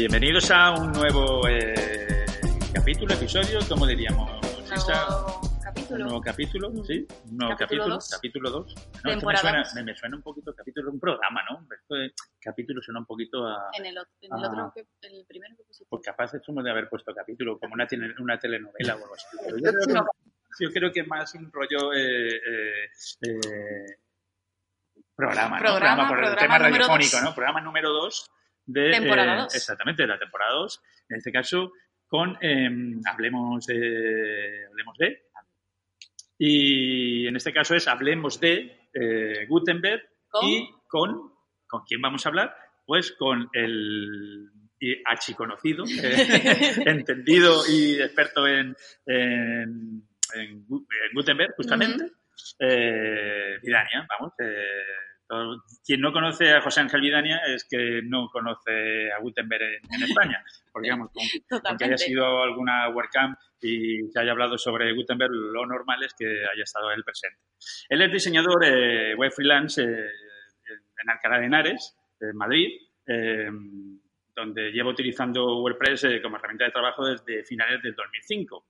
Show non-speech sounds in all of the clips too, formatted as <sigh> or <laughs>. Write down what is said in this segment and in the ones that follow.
Bienvenidos a un nuevo eh, capítulo, episodio, ¿cómo diríamos? Nuevo capítulo. Un nuevo capítulo, sí, un nuevo Capítulo capítulo, dos. capítulo 2. No, esto me suena, dos. me, me suena un poquito capítulo, un programa, ¿no? Esto de capítulo suena un poquito a... En el, ot- en el otro, que, el primero que pusiste. Pues capaz somos de haber puesto capítulo, como una, tele- una telenovela o algo así. Pero yo, <laughs> creo que, yo creo que más un rollo eh, eh, eh, programa, ¿no? Programa, por el tema radiofónico, dos. ¿no? Programa número 2 de... Temporada eh, dos. Exactamente, de la temporada 2. En este caso, con eh, Hablemos, de, Hablemos de... Y en este caso es Hablemos de eh, Gutenberg ¿Con? y con, ¿con quién vamos a hablar? Pues con el archiconocido, eh, <laughs> entendido y experto en, en, en Gu- en Gutenberg, justamente, eh, Vidania, vamos. Quien no conoce a José Ángel Vidania es que no conoce a Gutenberg en, en España, porque vamos, con, aunque haya sido alguna WordCamp y se haya hablado sobre Gutenberg, lo normal es que haya estado él presente. Él es diseñador eh, web freelance eh, en Alcalá de Henares, en Madrid, eh, donde lleva utilizando WordPress eh, como herramienta de trabajo desde finales del 2005.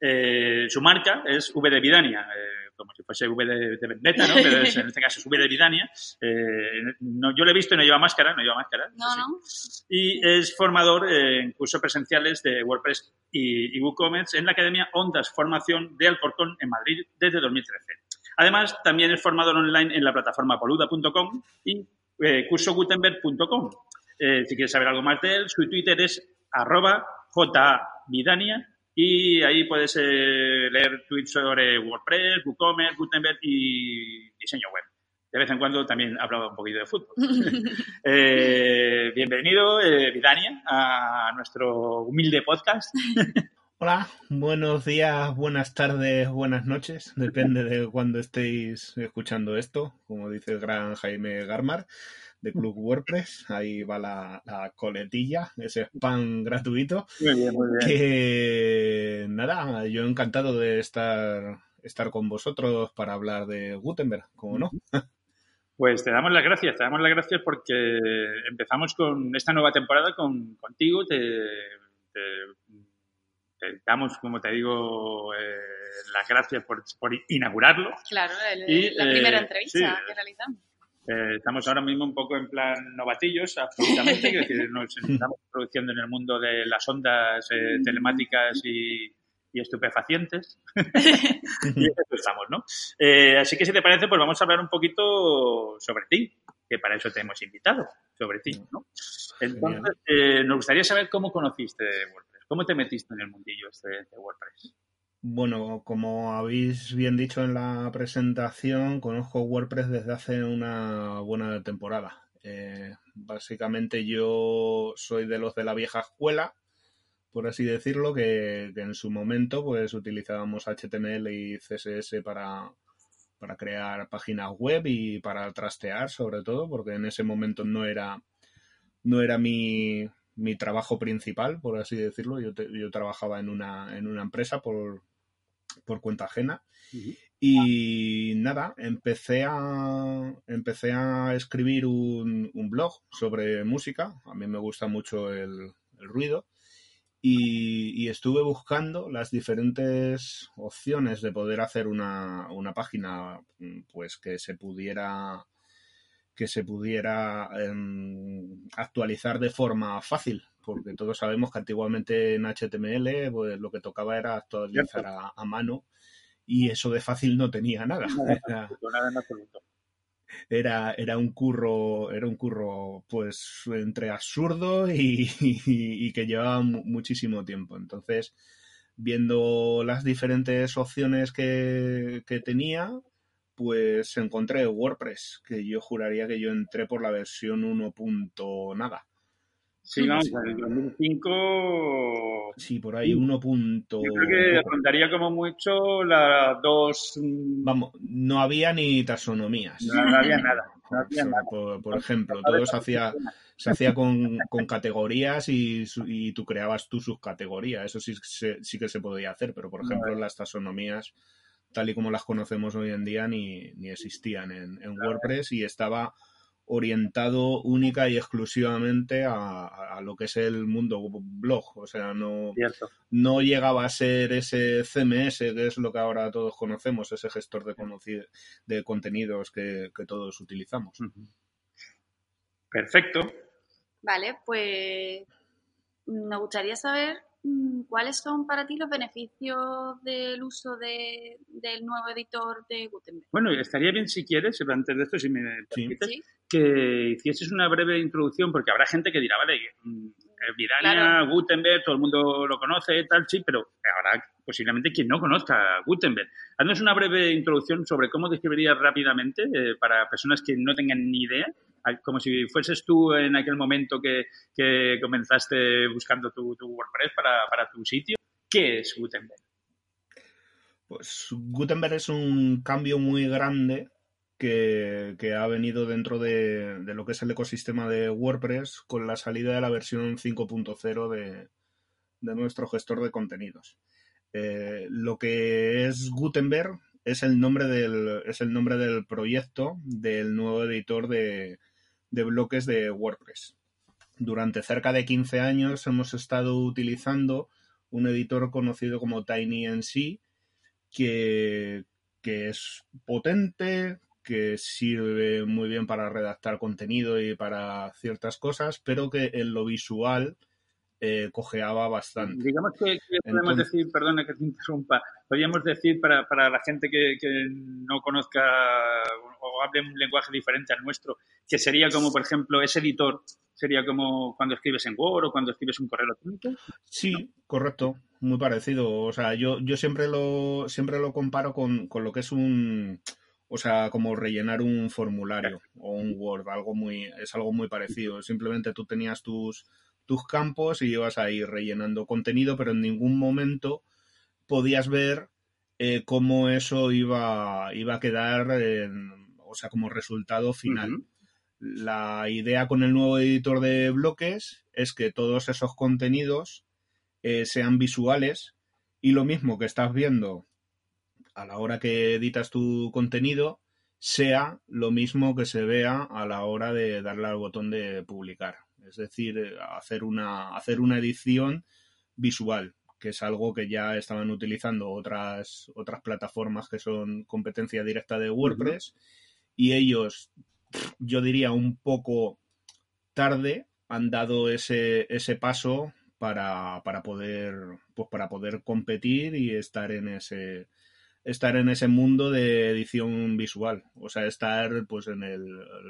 Eh, su marca es V de Vidania, eh, como si fuese V de, de Vendetta, ¿no? Pero es- en este caso es V de Vidania. Eh, no, yo lo he visto y no lleva máscara, no lleva máscara. No, no. y es formador eh, en cursos presenciales de WordPress y, y WooCommerce en la Academia Ondas Formación de Alcorcón en Madrid desde 2013. Además, también es formador online en la plataforma poluda.com y eh, cursogutenberg.com. Eh, si quieres saber algo más de él, su Twitter es arroba jvidania y ahí puedes eh, leer tweets sobre WordPress, WooCommerce, Gutenberg y diseño web. De vez en cuando también hablaba un poquito de fútbol. <laughs> Eh, bienvenido, eh, Vidania, a nuestro humilde podcast. <laughs> Hola, buenos días, buenas tardes, buenas noches, depende de cuándo estéis escuchando esto, como dice el gran Jaime Garmar de Club WordPress, ahí va la, la coletilla, ese spam gratuito, Muy bien, muy que nada, yo encantado de estar, estar con vosotros para hablar de Gutenberg, como no. Pues te damos las gracias, te damos las gracias porque empezamos con esta nueva temporada con, contigo. Te, te- te damos, como te digo, eh, las gracias por, por inaugurarlo. Claro, el- Y, la eh, primera entrevista sí. Eh, estamos ahora mismo un poco en plan novatillos, absolutamente, <laughs> que decir, nos estamos introduciendo en el mundo de las ondas eh, telemáticas y, y estupefacientes. <laughs> y eso estamos, ¿no? Eh, así que si te parece, pues vamos a hablar un poquito sobre ti, que para eso te hemos invitado, sobre ti, ¿no? Entonces, nos gustaría saber cómo conociste WordPress, cómo te metiste en el mundillo este de WordPress. Bueno, como habéis bien dicho en la presentación, conozco WordPress desde hace una buena temporada. Eh, básicamente yo soy de los de la vieja escuela, por así decirlo, que, que en su momento pues utilizábamos HTML y CSS para, para crear páginas web y para trastear sobre todo, porque en ese momento no era, no era mi, mi trabajo principal, por así decirlo. Yo, te- yo trabajaba en una, en una empresa por, por cuenta ajena. Y nada, empecé a, empecé a escribir un, un blog sobre música. A mí me gusta mucho el, el ruido. Y, y estuve buscando las diferentes opciones de poder hacer una, una página pues que se pudiera que se pudiera em, actualizar de forma fácil, porque todos sabemos que antiguamente en HTML pues, lo que tocaba era actualizar a, a mano y eso de fácil no tenía nada. <laughs> Era, Nada en absoluto. era, era un curro, era un curro pues entre absurdo y, <laughs> y- y que llevaba mu- muchísimo tiempo. Entonces, viendo las diferentes opciones que, que tenía, pues encontré WordPress, que yo juraría que yo entré por la versión 1. punto nada. Sí, vamos, en el 2005 Sí, por ahí 1. punto Yo creo que poco. rondaría como mucho las dos. mm, Vamos, no había ni taxonomías. No, no había nada. No había O sea, nada. por, por ejemplo, todo se hacía, se hacía con, con categorías y, y tú creabas tu subcategoría. Eso sí, se- sí que se podía hacer, pero por ejemplo las taxonomías, tal y como las conocemos hoy en día, ni, ni existían en, en WordPress y estaba orientado única y exclusivamente a, a lo que es el mundo blog. O sea, no, Cierto. no llegaba a ser ese CMS, que es lo que ahora todos conocemos, ese gestor de, de contenidos que, que todos utilizamos. Perfecto. Vale, pues me gustaría saber cuáles son para ti los beneficios del uso de- del nuevo editor de Gutenberg. Bueno, estaría bien si quieres, antes de esto, si me permites, ¿Sí? que hicieses una breve introducción, porque habrá gente que dirá, vale, mm, Vidania, Claro. Gutenberg, todo el mundo lo conoce, tal, sí, pero habrá posiblemente quien no conozca Gutenberg. Haznos una breve introducción sobre cómo describirías rápidamente, eh, para personas que no tengan ni idea, como si fueses tú en aquel momento que, que comenzaste buscando tu, tu WordPress para, para tu sitio. ¿Qué es Gutenberg? Pues Gutenberg es un cambio muy grande que, ha venido dentro de, lo que es el ecosistema de WordPress con la salida de la versión 5.0 de, de nuestro gestor de contenidos. Eh, lo que es Gutenberg es el nombre del, es el nombre del proyecto del nuevo editor de, de bloques de WordPress. Durante cerca de 15 años hemos estado utilizando un editor conocido como TinyNC, que, que es potente, que sirve muy bien para redactar contenido y para ciertas cosas, pero que en lo visual eh, cojeaba bastante. Digamos que, que podemos Entonces- decir, perdona que te interrumpa, podríamos decir para, para la gente que, que no conozca o hable un lenguaje diferente al nuestro, que sería como, por ejemplo, ese editor, sería como cuando escribes en Word o cuando escribes un correo electrónico. Sí, correcto, muy parecido. O sea, yo, yo siempre lo, siempre lo comparo con, con lo que es un, o sea, como rellenar un formulario o un Word, algo muy, es algo muy parecido. Simplemente tú tenías tus, tus campos y ibas ahí rellenando contenido, pero en ningún momento podías ver eh, cómo eso iba, iba a quedar, en- o sea, como resultado final. La idea con el nuevo editor de bloques es que todos esos contenidos eh, sean visuales y lo mismo que estás viendo a la hora que editas tu contenido sea lo mismo que se vea a la hora de darle al botón de publicar. Es decir, hacer una, hacer una edición visual, que es algo que ya estaban utilizando otras, otras plataformas que son competencia directa de WordPress y ellos, yo diría un poco tarde, han dado ese, ese paso para, para poder pues para poder competir y estar en ese estar en ese mundo de edición visual o sea estar pues en el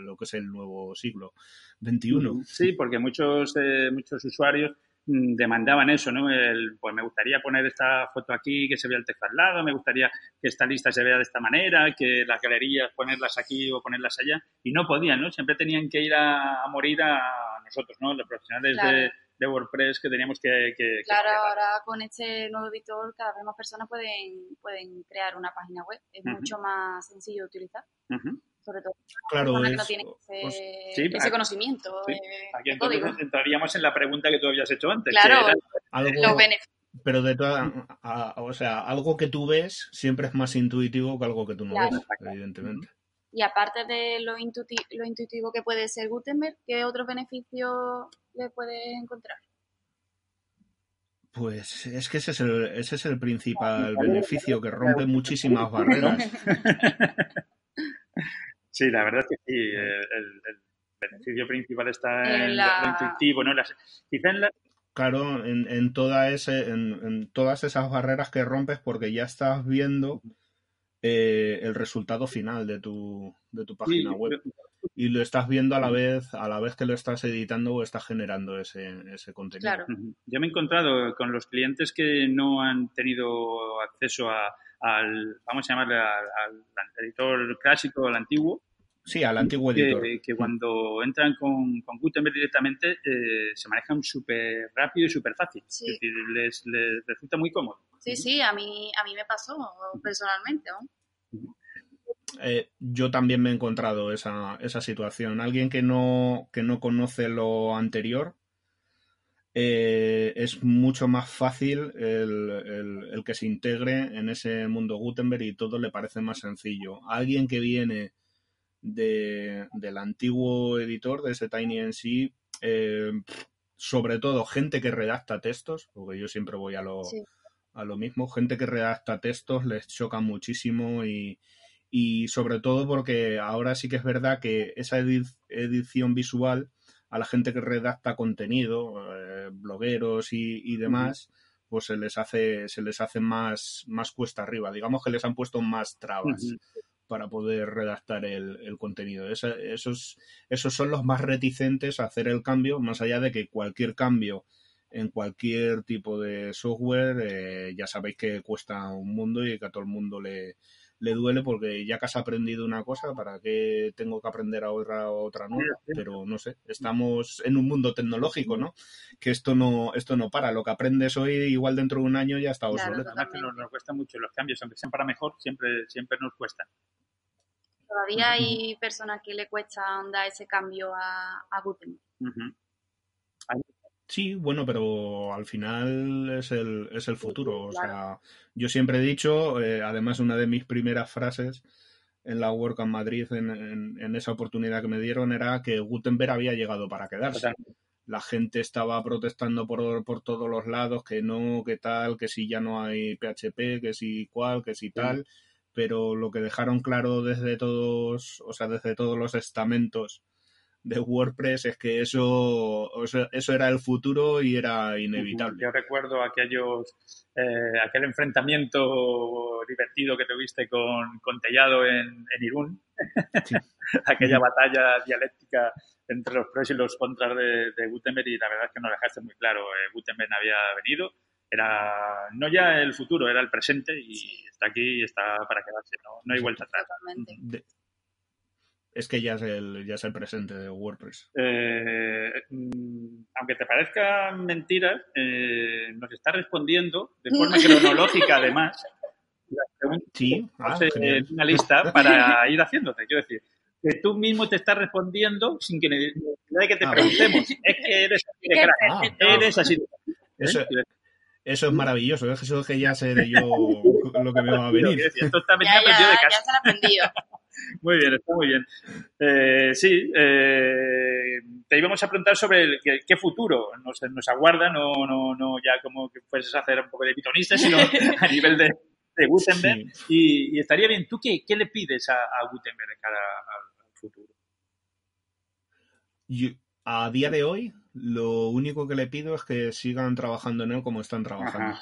lo que es el nuevo siglo XXI Sí, porque muchos, eh, muchos usuarios mm, demandaban eso, ¿no? El, pues me gustaría poner esta foto aquí, que se vea el texto al lado, me gustaría que esta lista se vea de esta manera, que las galerías ponerlas aquí o ponerlas allá, y no podían, ¿no? Siempre tenían que ir a, a morir a nosotros, ¿no? Los profesionales Claro. de, de WordPress que teníamos que... que- que Claro, crear. ahora con este nuevo editor cada vez más personas pueden, pueden crear una página web. Es Ujú. mucho más sencillo de utilizar, Ujú. sobre todo claro personas que es no tienen ese, pues, sí, ese aquí- conocimiento sí, de, Aquí de entonces código. entraríamos en la pregunta que tú habías hecho antes. Claro. que algo Los beneficios, pero de toda a- a- o sea algo que tú ves siempre es más intuitivo que algo que tú no Claro. ves evidentemente y aparte de lo, intuiti- lo intuitivo que puede ser Gutenberg, ¿qué otros beneficios le puedes encontrar? Pues es que ese es el, ese es el principal beneficio, que rompe muchísimas barreras. <laughs> Sí, la verdad es que sí. El, beneficio principal está en, la- lo intuitivo, ¿no? Las- quizá en la, Claro, en, en, toda ese, en, en todas esas barreras que rompes porque ya estás viendo eh, el resultado final de tu, de tu página sí, web. Y lo estás viendo a la vez, a la vez que lo estás editando o estás generando ese, ese contenido. Claro. Yo me he encontrado con los clientes que no han tenido acceso a- al, vamos a llamarle al, al editor clásico, al antiguo, Sí, al antiguo editor. que, que cuando entran con, con Gutenberg directamente eh, se manejan súper rápido y súper fácil. Sí. Es decir, les, les resulta muy cómodo. Sí, sí, a mí, a mí me pasó personalmente. ¿no? Eh, yo también me he encontrado esa, esa situación. Alguien que no, que no conoce lo anterior, eh, es mucho más fácil el, el- que se integre en ese mundo Gutenberg y todo le parece más sencillo. Alguien que viene del antiguo editor, de ese TinyNC, eh, sobre todo gente que redacta textos, porque yo siempre voy a lo, a lo mismo, gente que redacta textos les choca muchísimo y, y sobre todo porque ahora sí que es verdad que esa edición visual a la gente que redacta contenido, eh, blogueros y, demás, pues se les hace, se les hace más, más cuesta arriba. Digamos que les han puesto más trabas. para poder redactar el, contenido. esos, esos son los más reticentes a hacer el cambio, más allá de que cualquier cambio en cualquier tipo de software, eh, ya sabéis que cuesta un mundo y que a todo el mundo le, le duele porque ya que has aprendido una cosa, ¿para qué tengo que aprender ahora otra nueva? Pero no sé, estamos en un mundo tecnológico, ¿no? Que esto no, esto no para. Lo que aprendes hoy, igual dentro de un año ya está obsoleto. nos, cuesta mucho los cambios, aunque sean para mejor, siempre, siempre nos cuestan. Todavía hay personas que le cuesta dar ese cambio a, a Gutenberg. Sí, bueno, pero al final es el, es el futuro. O sea, yo siempre he dicho, eh, además una de mis primeras frases en la Work en Madrid, en, en, esa oportunidad que me dieron, era que Gutenberg había llegado para quedarse. La gente estaba protestando por, por todos los lados, que no, que tal, que si ya no hay PHP, que si cual, que si tal, pero lo que dejaron claro desde todos, o sea, desde todos los estamentos de WordPress es que eso, eso era el futuro y era inevitable. Yo recuerdo aquellos, eh, aquel enfrentamiento divertido que tuviste con, con Tellado en, Irún, <laughs> aquella batalla dialéctica entre los pros y los contras de, Gutenberg y la verdad es que no dejaste muy claro. Eh, Gutenberg había venido, era no ya el futuro, era el presente y está aquí y está para quedarse, no, no hay vuelta atrás es que ya es el, ya es el presente de WordPress. Eh, mm, aunque te parezca mentira, eh, nos está respondiendo de <laughs> forma cronológica, además, sí, ah, una lista para <laughs> ir haciéndote. Quiero decir, que tú mismo te estás respondiendo sin que nadie que te ah, preguntemos. Es que eres así de crack. <laughs> eres así Eso, eso es maravilloso, eso es que ya sé yo lo que me va a venir. Esto está ya, ya, de casa. Ya se lo aprendido. Muy bien, está muy bien. Eh, sí, eh, te íbamos a preguntar sobre qué, futuro nos, nos aguarda, no, no, no ya como que puedes hacer un poco de pitonista, sino <laughs> a nivel de, Gutenberg. Y, estaría bien, ¿tú qué, qué le pides a, a Gutenberg de cara al, futuro? a día de hoy, lo único que le pido es que sigan trabajando en él como están trabajando.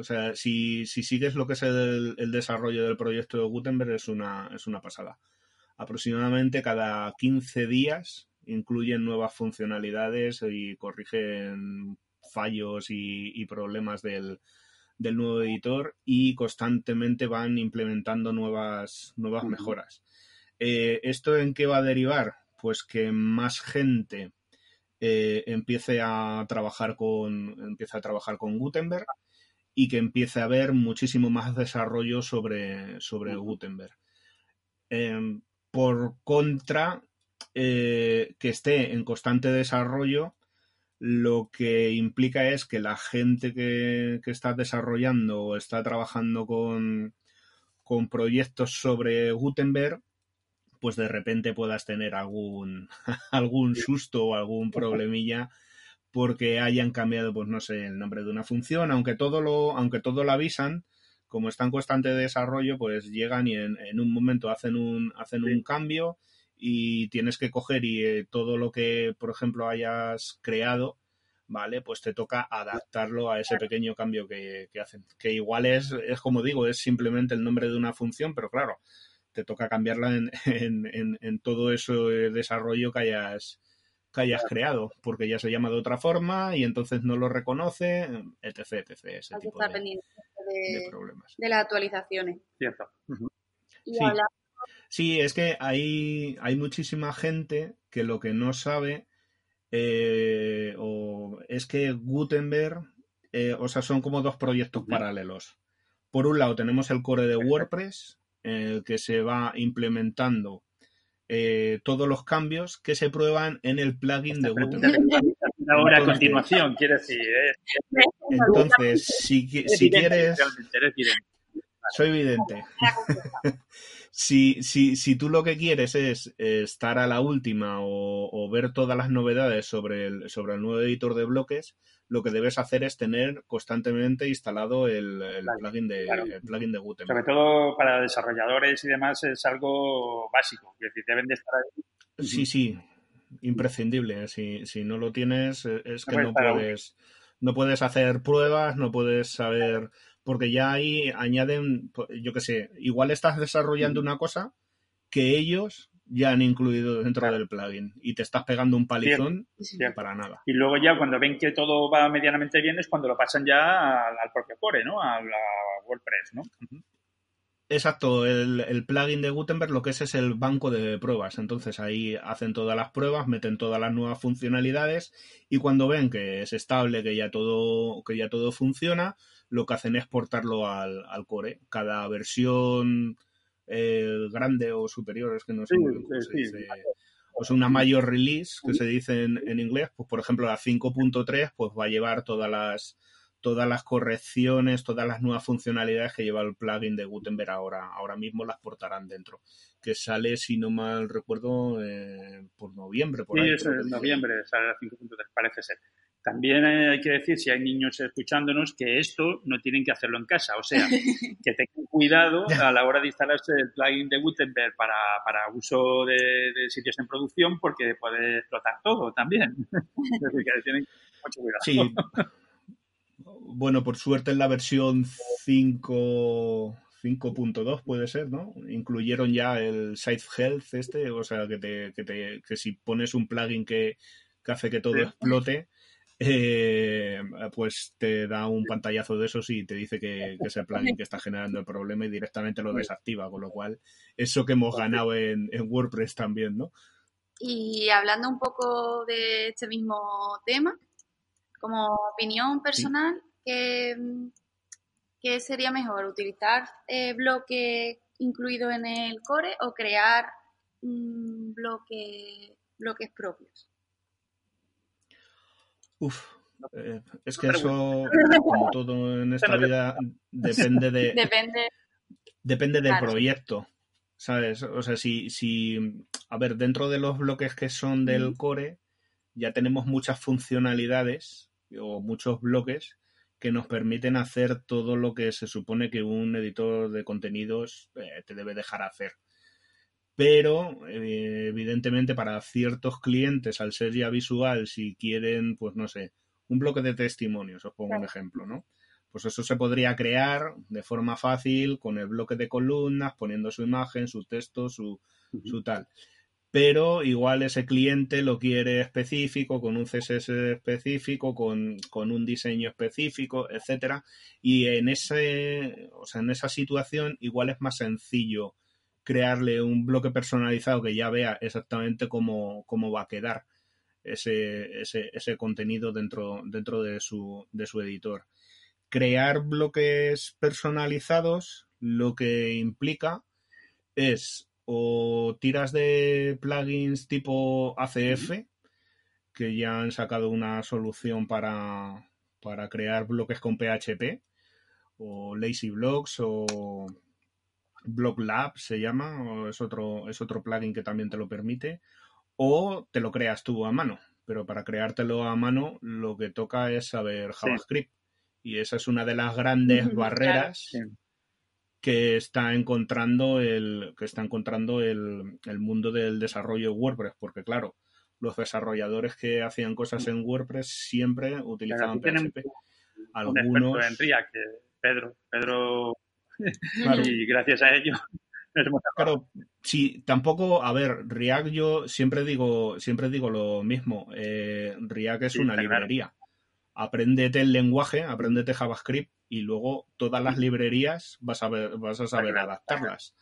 O sea, si, si sigues lo que es el, desarrollo del proyecto de Gutenberg es una, es una pasada. Aproximadamente cada 15 días incluyen nuevas funcionalidades y corrigen fallos y, problemas del, nuevo editor y constantemente van implementando nuevas, nuevas mejoras. Eh, ¿Esto en qué va a derivar? Pues que más gente eh, empiece a trabajar con empiece a trabajar con Gutenberg y que empiece a haber muchísimo más desarrollo sobre, sobre Gutenberg. Em, por contra, eh, que esté en constante desarrollo, lo que implica es que la gente que, está desarrollando o está trabajando con, con proyectos sobre Gutenberg, pues de repente puedas tener algún, <laughs> algún susto o algún problemilla porque hayan cambiado, pues no sé, el nombre de una función, aunque todo lo, aunque todo lo avisan, como está en constante desarrollo, pues llegan y en, un momento hacen un, hacen un cambio y tienes que coger y eh, todo lo que, por ejemplo, hayas creado, ¿vale? Pues te toca adaptarlo a ese pequeño cambio que, hacen. Que igual es, es como digo, es simplemente el nombre de una función, pero claro, te toca cambiarla en, <laughs> en, en todo ese desarrollo que hayas, que hayas creado, porque ya se llama de otra forma y entonces no lo reconoce, etc, etc, ese tipo de, problemas. De las actualizaciones. Cierto. sí. es que hay, hay muchísima gente que lo que no sabe eh, o es que Gutenberg, eh, o sea, son como dos proyectos paralelos. Por un lado tenemos el core de WordPress, el que se va implementando eh, todos los cambios que se prueban en el plugin de Gutenberg. Ahora a continuación, quiero decir. Entonces, si, si quieres. Soy evidente. Si, si, si tú lo que quieres es estar a la última o, ver todas las novedades sobre el, sobre el nuevo editor de bloques, lo que debes hacer es tener constantemente instalado el, plugin, de, plugin de Gutenberg. Sobre todo para desarrolladores y demás es algo básico, es decir, deben de estar ahí. Sí, sí, imprescindible. Si, si no lo tienes, es que no puedes, no puedes hacer pruebas, no puedes saber porque ya ahí añaden, pues, yo qué sé, igual estás desarrollando una cosa que ellos ya han incluido dentro del plugin y te estás pegando un palizón para nada. Y luego ya cuando ven que todo va medianamente bien es cuando lo pasan ya al, propio core, ¿no? A la WordPress, ¿no? Exacto, el, el, plugin de Gutenberg lo que es es el banco de pruebas. Entonces ahí hacen todas las pruebas, meten todas las nuevas funcionalidades y cuando ven que es estable, que ya todo, que ya todo funciona, lo que hacen es portarlo al, core. Cada versión eh, grande o superior, es que no sé cómo se dice. O sea, una mayor release, que se dice en, en inglés, pues por ejemplo la 5.3 pues va a llevar todas las todas las correcciones, todas las nuevas funcionalidades que lleva el plugin de Gutenberg ahora, ahora mismo las portarán dentro. Que sale, si no mal recuerdo, eh, por noviembre. Por sí, es en noviembre, sale la 5.3, parece ser. También hay que decir, si hay niños escuchándonos, que esto no tienen que hacerlo en casa. O sea, <laughs> que tengan cuidado a la hora de instalarse el plugin de Gutenberg para, para uso de, sitios en producción, porque puede explotar todo también. <laughs> es decir, que tienen mucho cuidado. Sí. <laughs> Bueno, por suerte en la versión 5. 5.2 puede ser, ¿no? Incluyeron ya el Site Health este, o sea, que, te, que, te, que si pones un plugin que, que hace que todo explote, eh, pues te da un pantallazo de esos y te dice que, es el plugin que está generando el problema y directamente lo desactiva, con lo cual eso que hemos ganado en, WordPress también, ¿no? Y hablando un poco de este mismo tema, como opinión personal, ¿qué, sería mejor? ¿Utilizar eh, bloque incluido en el core o crear bloque, bloques propios? Uf, eh, es que eso, como todo en esta vida, depende de. <laughs> Depende. Depende del proyecto. ¿Sabes? O sea, si, si. A ver, dentro de los bloques que son del core, ya tenemos muchas funcionalidades o muchos bloques que nos permiten hacer todo lo que se supone que un editor de contenidos eh, te debe dejar hacer pero eh, evidentemente para ciertos clientes, al ser ya visual, si quieren, pues no sé, un bloque de testimonios, os pongo un ejemplo, ¿no? Pues eso se podría crear de forma fácil con el bloque de columnas, poniendo su imagen, su texto, su, su tal. Pero igual ese cliente lo quiere específico, con un CSS específico, con, con un diseño específico, etcétera. Y en ese, o sea, en esa situación igual es más sencillo crearle un bloque personalizado que ya vea exactamente cómo, va a quedar ese, ese, contenido dentro, dentro de, su, de su editor. Crear bloques personalizados lo que implica es o tiras de plugins tipo ACF, que ya han sacado una solución para, para crear bloques con PHP, o Lazy Blocks, o Block Lab se llama, o es otro, es otro plugin que también te lo permite, o te lo creas tú a mano. Pero para creártelo a mano, lo que toca es saber JavaScript. Y esa es una de las grandes barreras que está encontrando el, que está encontrando el, mundo del desarrollo WordPress. Porque claro, los desarrolladores que hacían cosas en WordPress siempre utilizaban PHP. Algunos. En que Pedro, Pedro y gracias a ello <laughs> Claro, sí, tampoco, a ver, React yo siempre digo, siempre digo lo mismo. Eh, React es una librería. Apréndete el lenguaje, apréndete JavaScript y luego todas las librerías vas a ver, vas a saber adaptarlas.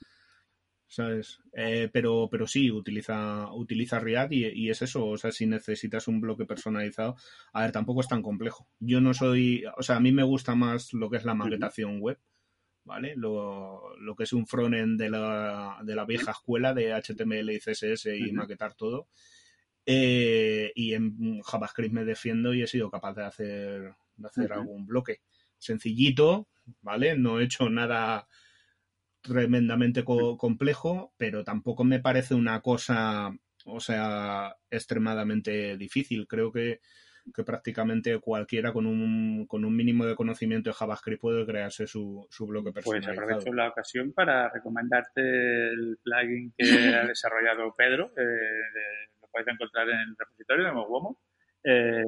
¿Sabes? Eh, pero, pero sí, utiliza, utiliza React y, y, es eso. O sea, si necesitas un bloque personalizado, a ver, tampoco es tan complejo. Yo no soy, o sea, a mí me gusta más lo que es la maquetación web ¿vale? Lo, lo que es un frontend de la, de la vieja escuela de HTML y CSS y maquetar todo. Eh, y en JavaScript me defiendo y he sido capaz de hacer, de hacer algún bloque. Sencillito, ¿vale? No he hecho nada tremendamente complejo, pero tampoco me parece una cosa, o sea, extremadamente difícil. Creo que, que prácticamente cualquiera con un, con un mínimo de conocimiento de JavaScript puede crearse su, su bloque Pues personalizado. aprovecho la ocasión para recomendarte el plugin que ha <laughs> desarrollado Pedro. eh, de- lo podéis encontrar en el repositorio de Moguomo. eh,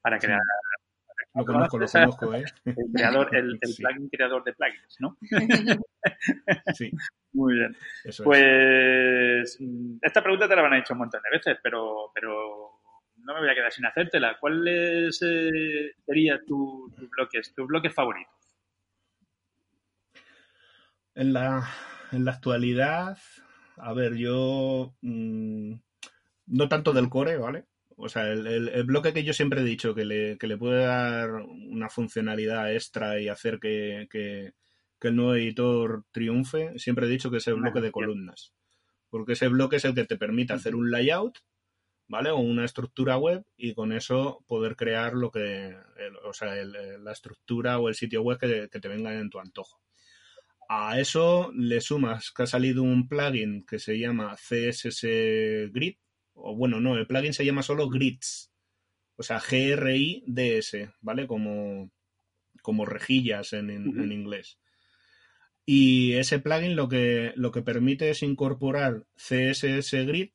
para crear Lo conozco, lo conozco, ¿eh? <laughs> el creador, el, el Sí. plugin creador de plugins, ¿no? Sí, <laughs> Muy bien. eso es. Pues mm, esta pregunta te la habrán hecho un montón de veces, pero, pero no me voy a quedar sin hacértela. ¿Cuáles eh, serían tu- tus bloques, tus bloques favoritos? En la, en la actualidad, a ver, yo mm, no tanto del core, ¿vale? O sea, el, el- el bloque que yo siempre he dicho que le, que le puede dar una funcionalidad extra y hacer que, que- que el nuevo editor triunfe, siempre he dicho que es el bloque de columnas. Porque ese bloque es el que te permite hacer un layout, ¿vale? O una estructura web y con eso poder crear lo que, el- o sea, la estructura o el sitio web que, que te venga en tu antojo. A eso le sumas que ha salido un plugin que se llama CSS Grid, o bueno, no, el plugin se llama solo Grids, o sea, G-R-I-D-S, ¿vale? Como, como rejillas en, en- inglés. Y ese plugin lo que, lo que permite es incorporar CSS Grid,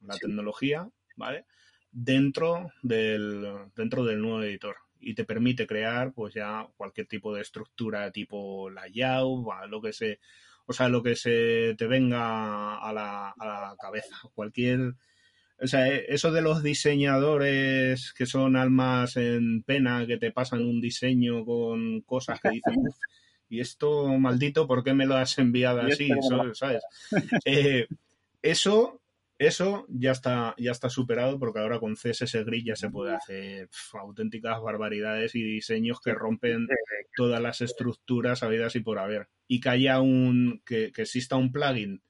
la Sí. tecnología, ¿vale? Dentro del, dentro del nuevo editor. Y te permite crear, pues ya, cualquier tipo de estructura tipo layout, lo que se, o sea, lo que se te venga a la, a la cabeza. Cualquier, o sea, eh, eso de los diseñadores que son almas en pena, que te pasan un diseño con cosas que dicen, "Uf, y esto maldito, ¿por qué me lo has enviado así? esto no ¿Sabes? Eh, eso, eso ya está, ya está superado porque ahora con CSS Grid ya se puede hacer auténticas barbaridades y diseños que rompen todas las estructuras habidas y por haber. Y que haya un, que, que exista un plugin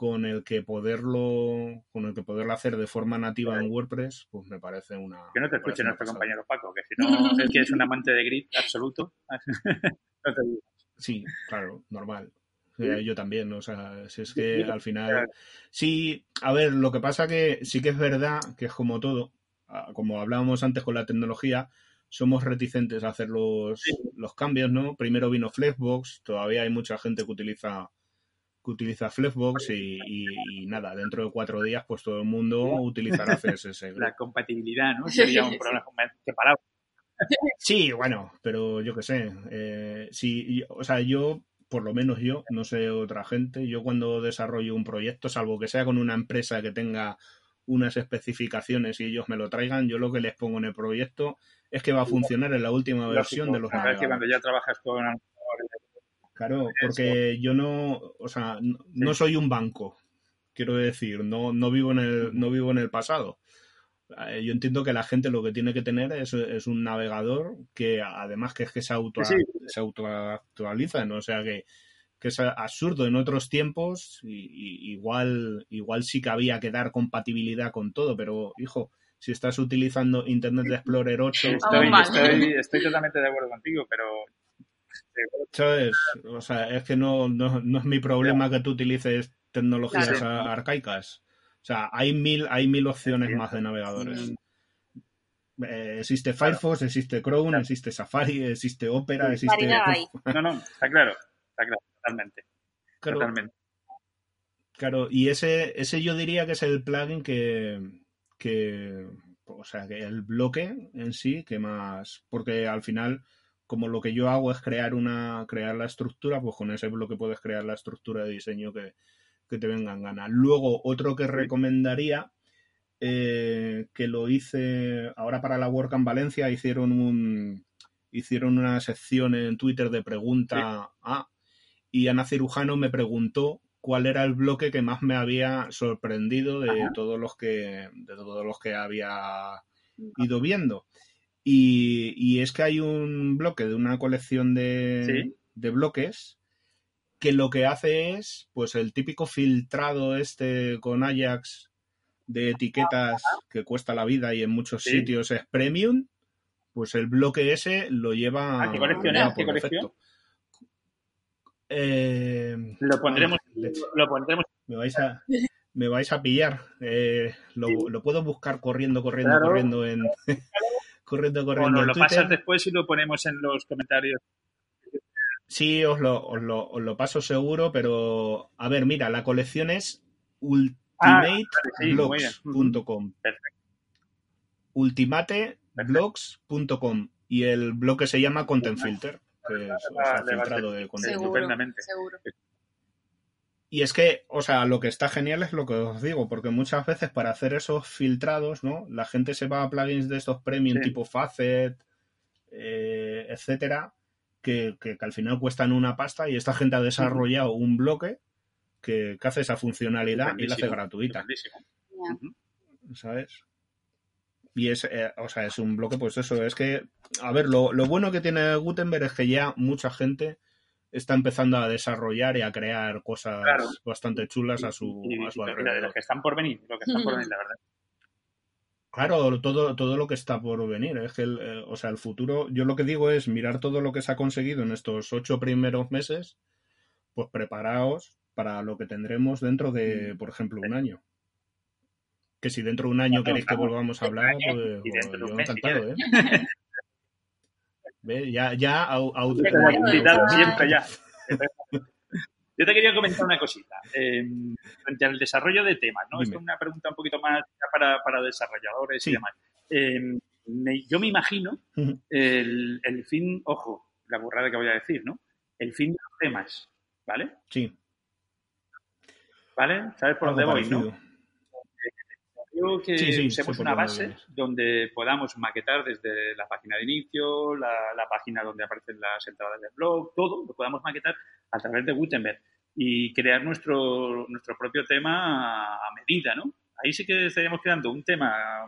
con el que poderlo, con el que poderlo hacer de forma nativa en WordPress, pues me parece una. Que no te escuche nuestro pasada. compañero Paco, que si no, <laughs> él que es un amante de grid absoluto. <laughs> no te digo. Sí, claro, normal. Sea, yo también, o sea, si es que al final... Sí, a ver, lo que pasa que sí que es verdad que es como todo, como hablábamos antes con la tecnología, somos reticentes a hacer los, los cambios, ¿no? Primero vino Flexbox, todavía hay mucha gente que utiliza que utiliza Flexbox y, y- y nada, dentro de cuatro días pues todo el mundo utilizará <laughs> CSS. La compatibilidad, ¿no? Sería un problema separado. Sí, bueno, pero yo qué sé. Eh, sí, y- o sea, yo, por lo menos yo, no sé otra gente, yo cuando desarrollo un proyecto, salvo que sea con una empresa que tenga unas especificaciones y ellos me lo traigan, yo lo que les pongo en el proyecto es que va a funcionar en la última versión Lógico. de los Me parece que cuando navegadores. ya trabajas con Claro, porque yo no, o sea, no, no soy un banco, quiero decir, no, no vivo en el, no vivo en el pasado. Eh, Yo entiendo que la gente lo que tiene que tener es, es un navegador que además que es que se auto Sí, se autoactualiza, ¿no? O sea que, que es absurdo en otros tiempos y, y- igual igual sí que había que dar compatibilidad con todo, pero hijo, si estás utilizando Internet Explorer 8, Estoy, estoy, estoy totalmente de acuerdo contigo, pero ¿sabes? O sea, es que no, no, no es mi problema que tú utilices tecnologías Claro. arcaicas. O sea, hay mil, hay mil opciones más de navegadores. Eh, existe Firefox, existe Chrome, existe Safari, existe Opera, existe... No, no, está claro, está claro, totalmente, Claro, totalmente. Claro, y ese, ese yo diría que es el plugin que, que, o sea, que el bloque en sí, que más, porque al final, como lo que yo hago es crear una, crear la estructura, pues con ese bloque puedes crear la estructura de diseño que, que te venga en gana. Luego, otro que recomendaría, eh, que lo hice ahora para la WordCamp Valencia, hicieron un, hicieron una sección en Twitter de pregunta a, y Ana Cirujano me preguntó cuál era el bloque que más me había sorprendido de Ajá. todos los que de todos los que había ido viendo y, y es que hay un bloque de una colección de, Sí. de bloques que lo que hace es pues el típico filtrado este con Ajax de etiquetas que cuesta la vida y en muchos Sí. sitios es premium pues el bloque ese lo lleva Ah, ¿qué colección es? ¿Qué colección? Eh, lo pondremos. lo pondremos. Me vais a, me vais a pillar. Eh, lo, lo, puedo buscar corriendo, corriendo, corriendo en. Corriendo, corriendo. O lo pasas después y lo ponemos en los comentarios. Sí, os lo, os lo, os lo paso seguro, pero a ver, mira, la colección es ultimateblogs.com. Ah, ultimateblogs.com y el blog que se llama Content Filter, que es filtrado de contenido. Seguro. Y es que, o sea, lo que está genial es lo que os digo, porque muchas veces para hacer esos filtrados, ¿no? La gente se va a plugins de estos premium tipo Facet, eh, etcétera, que, que, al final cuestan una pasta y esta gente ha desarrollado un bloque que, hace esa funcionalidad y la hace gratuita. ¿Sabes? Y es, eh, o sea, es un bloque, pues eso, es que, a ver, lo, lo, bueno que tiene Gutenberg es que ya mucha gente está empezando a desarrollar y a crear cosas bastante chulas a su, a su alrededor. Lo que están por venir, lo que están por venir, la verdad. Claro, todo, todo lo que está por venir. Es que, el, eh, o sea, el futuro, yo lo que digo es mirar todo lo que se ha conseguido en estos ocho primeros meses, pues preparaos para lo que tendremos dentro de, mm. por ejemplo, un año. Que si dentro de un año queréis que volvamos a hablar, pues, pues yo encantado, ¿eh? <laughs> ¿Ves? Ya, ya, siempre ya. Yo te quería comentar una cosita. Eh, frente al desarrollo de temas, ¿no? Esto es una pregunta un poquito más para, para desarrolladores y demás. Eh, yo me imagino el, el, fin, ojo, la burrada que voy a decir, ¿no? El fin de los temas, ¿vale? Sí. ¿Vale? ¿Sabes por dónde voy, no? Creo que sí, usemos una base donde podamos maquetar desde la página de inicio, la, la, página donde aparecen las entradas del blog, todo lo podamos maquetar a través de Gutenberg y crear nuestro, nuestro propio tema a medida, ¿no? Ahí sí que estaríamos creando un tema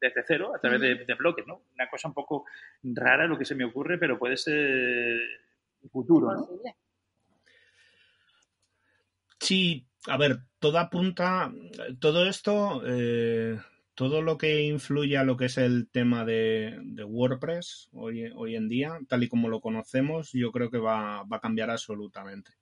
desde cero a través de, bloques, ¿no? Una cosa un poco rara lo que se me ocurre, pero puede ser el futuro, ¿no? Sí, a ver, todo apunta, todo esto, eh, todo lo que influye a lo que es el tema de, WordPress hoy, en día, tal y como lo conocemos, yo creo que va, va a cambiar absolutamente.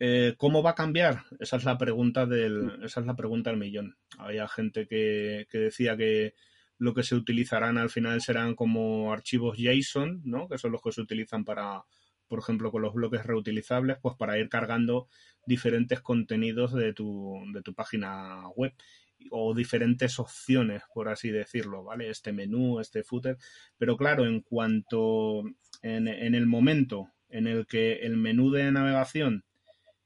Eh, ¿Cómo va a cambiar? Esa es la pregunta del, esa es la pregunta del millón. Había gente que, que, decía que lo que se utilizarán al final serán como archivos JSON, ¿no? Que son los que se utilizan para, por ejemplo, con los bloques reutilizables, pues para ir cargando diferentes contenidos de tu, de tu página web o diferentes opciones, por así decirlo, ¿vale? Este menú, este footer. Pero claro, en cuanto en, en el momento en el que el menú de navegación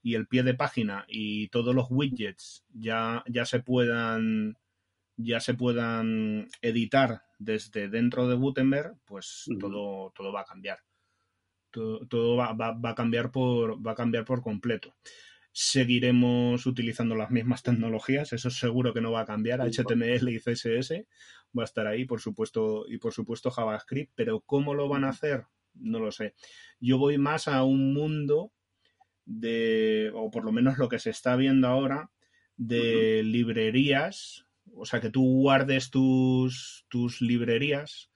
y el pie de página y todos los widgets ya, ya se puedan ya se puedan editar desde dentro de Gutenberg, pues todo, todo va a cambiar. Todo, todo va, va, va, a cambiar por, va a cambiar por completo. Seguiremos utilizando las mismas tecnologías, eso seguro que no va a cambiar. HTML y CSS va a estar ahí, por supuesto, y por supuesto JavaScript, pero ¿cómo lo van a hacer? No lo sé. Yo voy más a un mundo de, o por lo menos lo que se está viendo ahora, de librerías, o sea, que tú guardes tus, tus librerías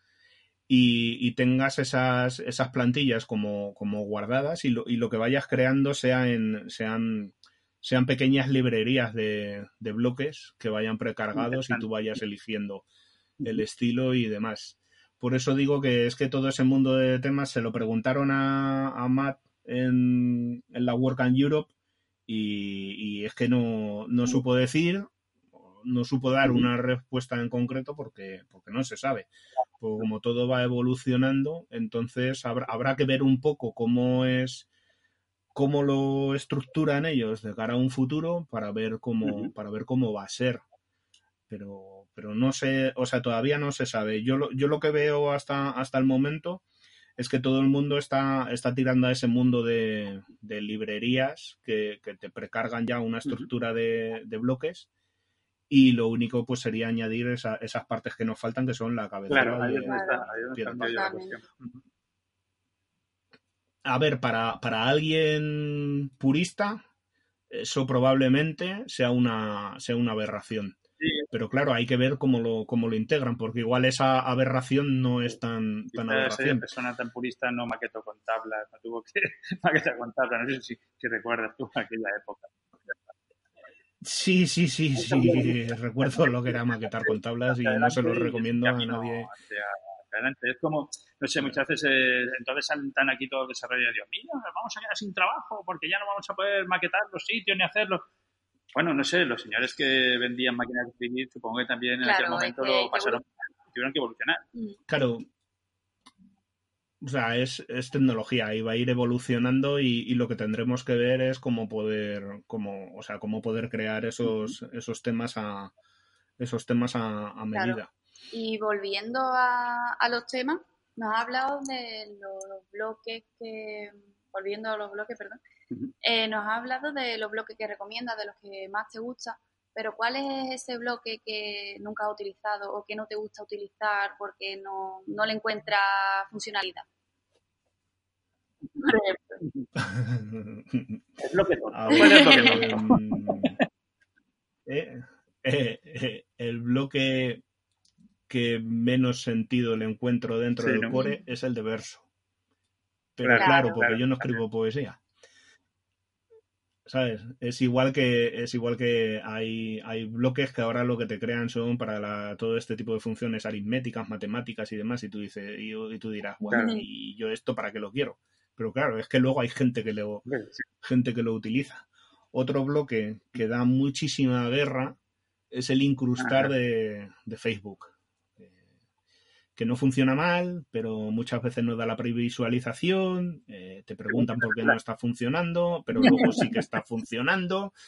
y, y, tengas esas, esas plantillas como, como guardadas y lo, y lo, que vayas creando sea en, sean, sean pequeñas librerías de, de bloques que vayan precargados y tú vayas eligiendo el estilo y demás. Por eso digo que es que todo ese mundo de temas se lo preguntaron a, a Matt en, la Work and Europe y, es que no, no, supo decir, no supo dar una respuesta en concreto porque, porque no se sabe. Pues como todo va evolucionando, entonces habrá, habrá que ver un poco cómo es cómo lo estructuran ellos de cara a un futuro para ver cómo, para ver cómo va a ser. Pero, pero no sé, o sea, todavía no se sabe. Yo lo, yo lo que veo hasta, hasta el momento es que todo el mundo está, está tirando a ese mundo de, librerías que, te precargan ya una estructura de, bloques y lo único pues sería añadir esas partes que nos faltan que son la cabecera a ver para, para alguien purista eso probablemente sea una sea una aberración pero claro, hay que ver cómo lo, cómo lo integran, porque igual esa aberración no es tan, tan aberración. persona tan purista no maquetó con tablas, no tuvo que <laughs> maquetar con tablas, no sé si, si recuerdas tú aquella época. Sí, sí, sí, sí, recuerdo lo que era maquetar con tablas y no se lo recomiendo a nadie. Es como, no sé, muchas veces eh, entonces están aquí todos los desarrolladores, Dios mío, vamos a quedar sin trabajo porque ya no vamos a poder maquetar los sitios ni hacerlo. Bueno, no sé, los señores que vendían máquinas de escribir, supongo que también en aquel momento lo pasaron, tuvieron que evolucionar. Mm. Claro, o sea, es, es, tecnología y va a ir evolucionando y, lo que tendremos que ver es cómo poder, cómo, o sea, cómo poder crear esos, esos temas a esos temas a, medida. Y volviendo a, a, los temas, nos ha hablado de los bloques que, volviendo a los bloques, perdón, eh, nos ha hablado de los bloques que recomienda, de los que más te gusta, pero ¿cuál es ese bloque que nunca has utilizado o que no te gusta utilizar porque no, no le encuentra funcionalidad? <laughs> es lo que no. <laughs> Eh, eh, eh, el bloque que menos sentido le encuentro dentro del core es el de verso. Pero claro, porque yo no escribo poesía. ¿Sabes? Es igual que, es igual que hay, hay bloques que ahora lo que te crean son para todo este tipo de funciones aritméticas, matemáticas y demás, y tú dices, y, tú dirás, bueno, ¿y yo esto para qué lo quiero? Pero claro, es que luego hay gente que lo, gente que lo utiliza. Otro bloque que da muchísima guerra es el incrustar de, de Facebook que no funciona mal, pero muchas veces no da la previsualización, eh, te preguntan por qué no está funcionando, pero luego sí que está funcionando. <laughs>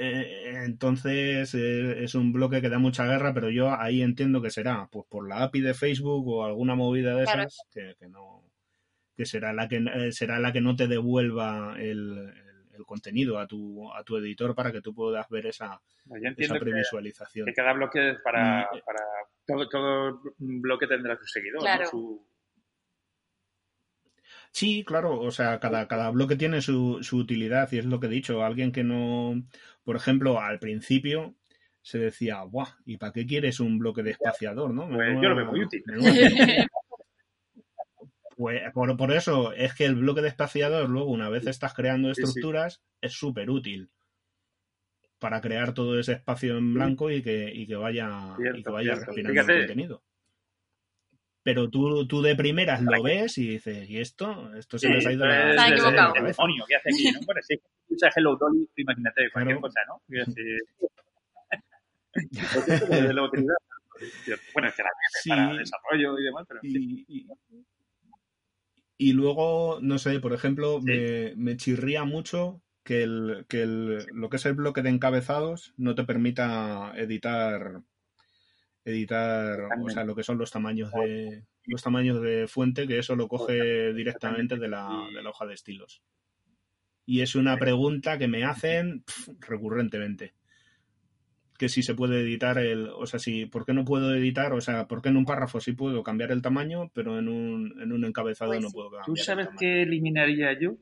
Eh, entonces eh, es un bloque que da mucha guerra, pero yo ahí entiendo que será pues por la API de Facebook o alguna movida de esas que, no que será la que será la que no te devuelva el, contenido a tu, a tu editor para que tú puedas ver esa, esa previsualización. Que, cada bloque para, para todo, todo bloque tendrá su seguidor, Sí, claro, o sea, cada, cada bloque tiene su, su utilidad y es lo que he dicho. Alguien que no, por ejemplo, al principio se decía, ¡buah! ¿Y para qué quieres un bloque de espaciador, no? Pues yo lo veo muy útil. <laughs> Pues por, por, eso es que el bloque de espaciador, luego, una vez estás creando estructuras, es súper útil para crear todo ese espacio en blanco y que, y que vaya, y que vaya respirando el contenido. Pero tú, tú de primeras lo ves y dices, ¿y esto? Esto se les ha ido la... Se ha equivocado. demonio, ¿qué hace aquí? ¿no? Bueno, sí, escucha Hello Dolly, imagínate cualquier cosa, ¿no? <laughs> <laughs> bueno, es que la sí, para desarrollo y demás, pero... Y, y, luego, no sé, por ejemplo, me, me chirría mucho que, el, que el, lo que es el bloque de encabezados no te permita editar editar o sea lo que son los tamaños de los tamaños de fuente que eso lo coge directamente de la, de la hoja de estilos. Y es una pregunta que me hacen recurrentemente que si se puede editar el o sea si por qué no puedo editar o sea por qué en un párrafo sí puedo cambiar el tamaño pero en un, en un encabezado pues no puedo cambiar tú sabes qué eliminaría yo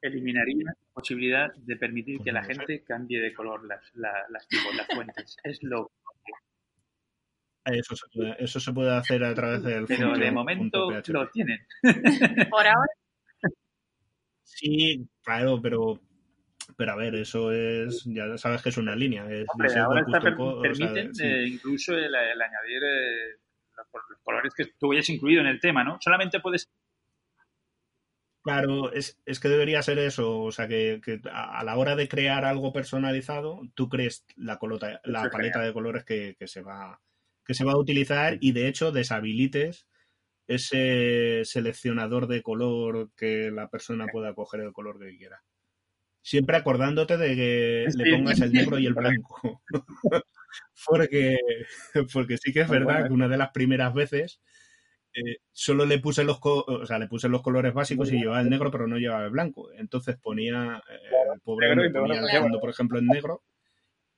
eliminaría la posibilidad de permitir que la gente cambie de color las, las, las fuentes. <laughs> Es lo eso se, puede, eso se puede hacer a través del Pero de momento lo tienen. Por ahora. Sí, claro, pero pero a ver, eso es, ya sabes que es una línea. ahora permiten eh, incluso el, añadir eh, los, colores que tú hayas incluido en el tema, ¿no? Solamente puedes Claro, es, es, que debería ser eso, o sea, que, a la hora de crear algo personalizado, tú crees la, colota, la paleta de colores que, se va, que se va a utilizar y de hecho deshabilites ese seleccionador de color que la persona pueda coger el color que quiera. Siempre acordándote de que le pongas el negro y el blanco. <laughs> porque, porque sí que es verdad que una de las primeras veces eh, solo le puse los o sea, le puse los colores básicos y llevaba el negro, pero no llevaba el blanco. Entonces ponía eh, el pobre ponía el fondo, por ejemplo, en negro,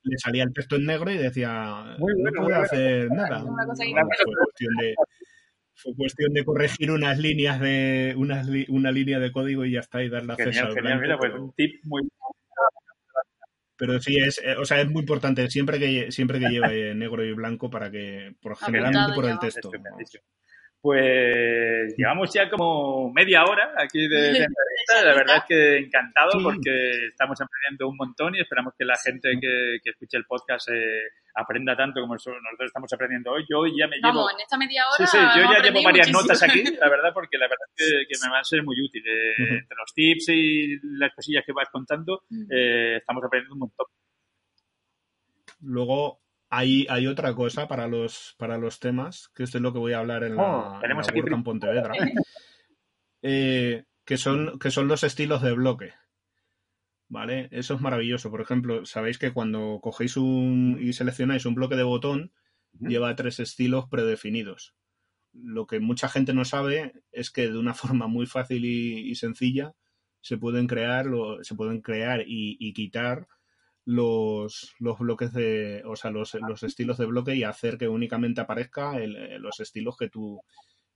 le salía el texto en negro y decía no puedo hacer nada. fue cuestión de fue cuestión de corregir unas líneas de unas una línea de código y ya está y darle acceso al blanco. Mira, pues un tip muy Pero sí, es, eh, o sea, es muy importante siempre que, siempre que lleve <laughs> negro y blanco para que, por generalmente por el texto. Pues llevamos ya como media hora aquí de, entrevista. La verdad es que encantado porque estamos aprendiendo un montón y esperamos que la gente que, escuche el podcast eh, aprenda tanto como nosotros estamos aprendiendo hoy. Yo ya me llevo... Vamos, en esta media hora Sí, sí, yo ya llevo varias notas aquí, la verdad, porque la verdad es que, me van a ser muy útiles. Entre los tips y las cosillas que vas contando, eh, estamos aprendiendo un montón. Luego, hay, hay otra cosa para los, para los temas, que esto es lo que voy a hablar en la, oh, tenemos Pontevedra, <laughs> eh, que, son, que son los estilos de bloque. ¿Vale? Eso es maravilloso. Por ejemplo, sabéis que cuando cogéis un y seleccionáis un bloque de botón, lleva tres estilos predefinidos. Lo que mucha gente no sabe es que de una <laughs> forma muy fácil y, sencilla se pueden crear, se pueden crear y quitar los, los bloques de, o sea, los, los, estilos de bloque y hacer que únicamente aparezca el, los estilos que tú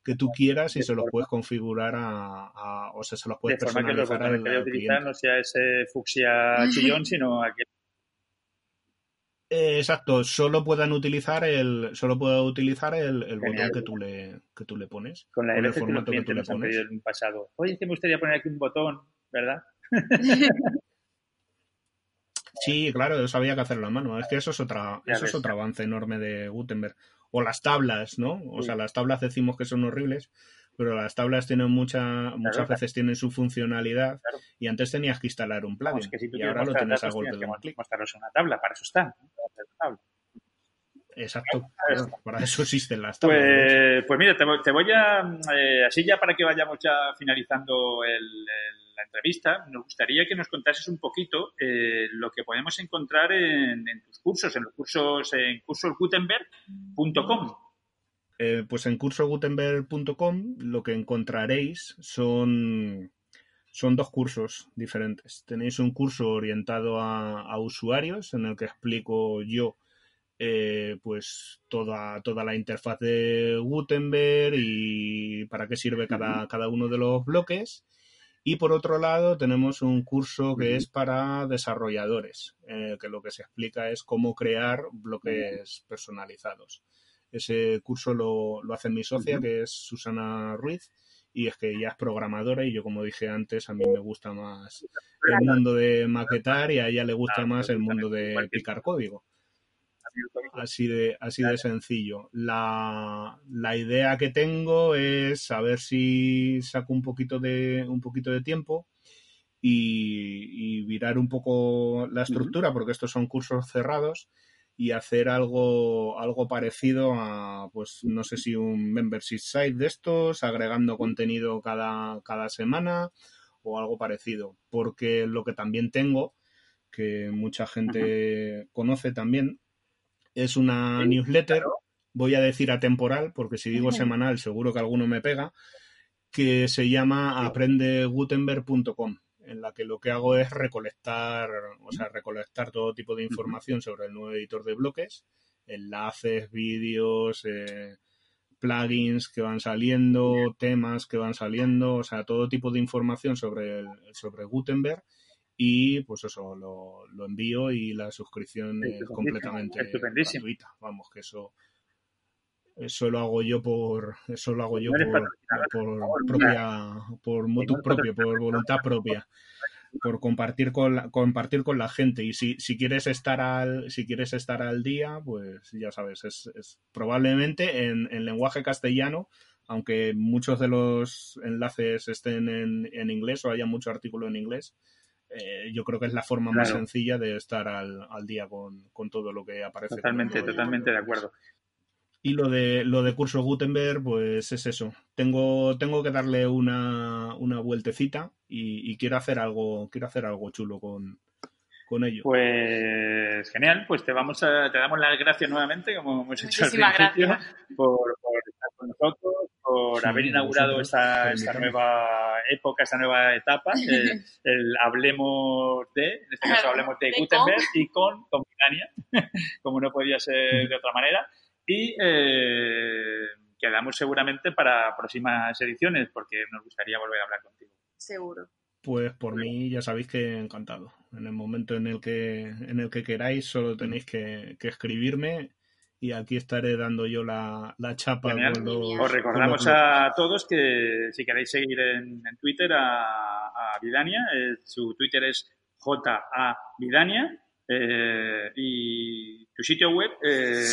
que tú quieras y se los puedes configurar a, o sea, se los puedes de forma que los que utilizar no sea ese fucsia chillón, sino aquel eh, exacto, solo puedan utilizar el, solo pueda utilizar el, el botón que tú le, que tú le pones. Con la el formato que, tú le pones. En pasado. Oye, que me gustaría poner aquí un botón, ¿verdad? <laughs> Sí, claro, eso había que hacerlo a mano. Es que eso es otra, eso es otro avance enorme de Gutenberg. O las tablas, ¿no? O sea, las tablas decimos que son horribles, pero las tablas tienen mucha, muchas veces tienen su funcionalidad y antes tenías que instalar un plugin y ahora lo tienes a golpe de un clic. una tabla, para eso está. Exacto, para eso existen las tablas. Pues, pues mira, te, voy a, eh, así ya para que vayamos ya finalizando el la entrevista, nos gustaría que nos contases un poquito eh, lo que podemos encontrar en, tus cursos, en los cursos en cursosgutenberg.com. Eh, pues en cursosgutenberg.com lo que encontraréis son, son dos cursos diferentes. Tenéis un curso orientado a, usuarios en el que explico yo eh, pues toda, toda la interfaz de Gutenberg y para qué sirve cada, cada uno de los bloques. Y por otro lado, tenemos un curso que es para desarrolladores, eh, que lo que se explica es cómo crear bloques personalizados. Ese curso lo, lo hace mi socia, que es Susana Ruiz, y es que ella es programadora y yo, como dije antes, a mí me gusta más el mundo de maquetar y a ella le gusta más el mundo de picar código. Así de, así de sencillo. La, idea que tengo es a ver si saco un poquito de, un poquito de tiempo y, virar un poco la estructura, porque estos son cursos cerrados, y hacer algo, algo parecido a, pues, no sé si un membership site de estos, agregando contenido cada, cada semana o algo parecido. Porque lo que también tengo, que mucha gente conoce también, es una newsletter, voy a decir atemporal, porque si digo semanal seguro que alguno me pega, que se llama aprendegutenberg.com, en la que lo que hago es recolectar, o sea, recolectar todo tipo de información sobre el nuevo editor de bloques, enlaces, vídeos, eh, plugins que van saliendo, temas que van saliendo, o sea, todo tipo de información sobre, sobre Gutenberg y pues eso, lo, lo envío y la suscripción es completamente gratuita. Vamos, que eso eso lo hago yo por eso lo hago yo por, por, propia por motu propio por voluntad propia por compartir con la, compartir con la gente. Y si, si quieres estar al si quieres estar al día pues ya sabes es, es probablemente en, en, lenguaje castellano aunque muchos de los enlaces estén en, en inglés o haya mucho artículo en inglés eh, yo creo que es la forma más sencilla de estar al, al día con, con, todo lo que aparece. Totalmente, totalmente de acuerdo. Y lo de lo de curso Gutenberg, pues es eso. Tengo, tengo que darle una, una vueltecita y, quiero hacer algo, quiero hacer algo chulo con, con ello. Pues genial, pues te vamos a, te damos las gracias nuevamente, como hemos hecho al principio, por, estar con nosotros, por haber inaugurado esta, esta, nueva época, esta nueva etapa, <laughs> el, hablemos de, en este caso hablemos de, Gutenberg y con, con <laughs> como no podía ser de otra manera. Y eh, quedamos seguramente para próximas ediciones, porque nos gustaría volver a hablar contigo. Seguro. pues por mí ya sabéis que encantado. En el momento en el que, en el que queráis, solo tenéis que, escribirme y aquí estaré dando yo la, chapa. Os recordamos a todos que si queréis seguir en, Twitter a, a Vidania, eh, su Twitter es JA Vidania eh, y tu sitio web, eh,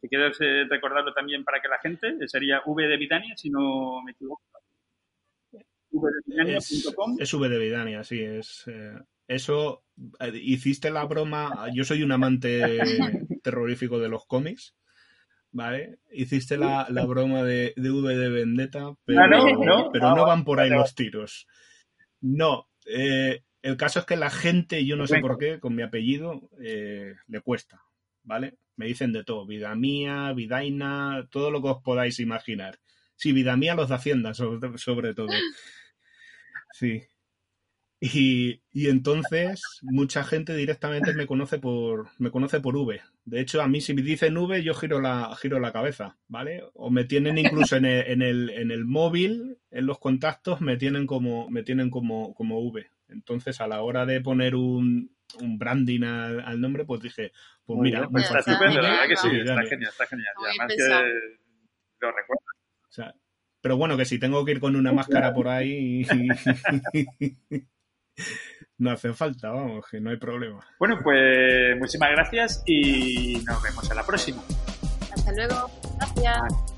si quieres eh, recordarlo también para que la gente, sería V de Vidania, si no me equivoco. vdevidania.com. Es, V de Vidania, sí, es. eso, hiciste la broma. Yo soy un amante <laughs> terrorífico de los cómics. ¿vale? Hiciste la, broma de, V de Vendetta, pero, ah, no, pero no, van por ahí los tiros. No, eh, el caso es que la gente, yo no sé por qué, con mi apellido, eh, le cuesta, ¿vale? Me dicen de todo, vida mía, vidaina, todo lo que os podáis imaginar. Sí, vida mía los de Hacienda, sobre, todo. <laughs> Sí. Y, entonces mucha gente directamente me conoce por me conoce por V. De hecho, a mí si me dicen V, yo giro la giro la cabeza, ¿vale? O me tienen incluso en el, en el, en el móvil, en los contactos, me tienen como me tienen como, como V. Entonces, a la hora de poner un, un branding al, nombre, pues dije, pues mira, muy está estupendo, la verdad que sí, está genial, está genial. Y además que lo recuerdo. O sea, pero bueno, que si tengo que ir con una máscara por ahí, no hace falta, vamos, que no hay problema. Bueno, pues muchísimas gracias y nos vemos en la próxima. Hasta luego. Gracias.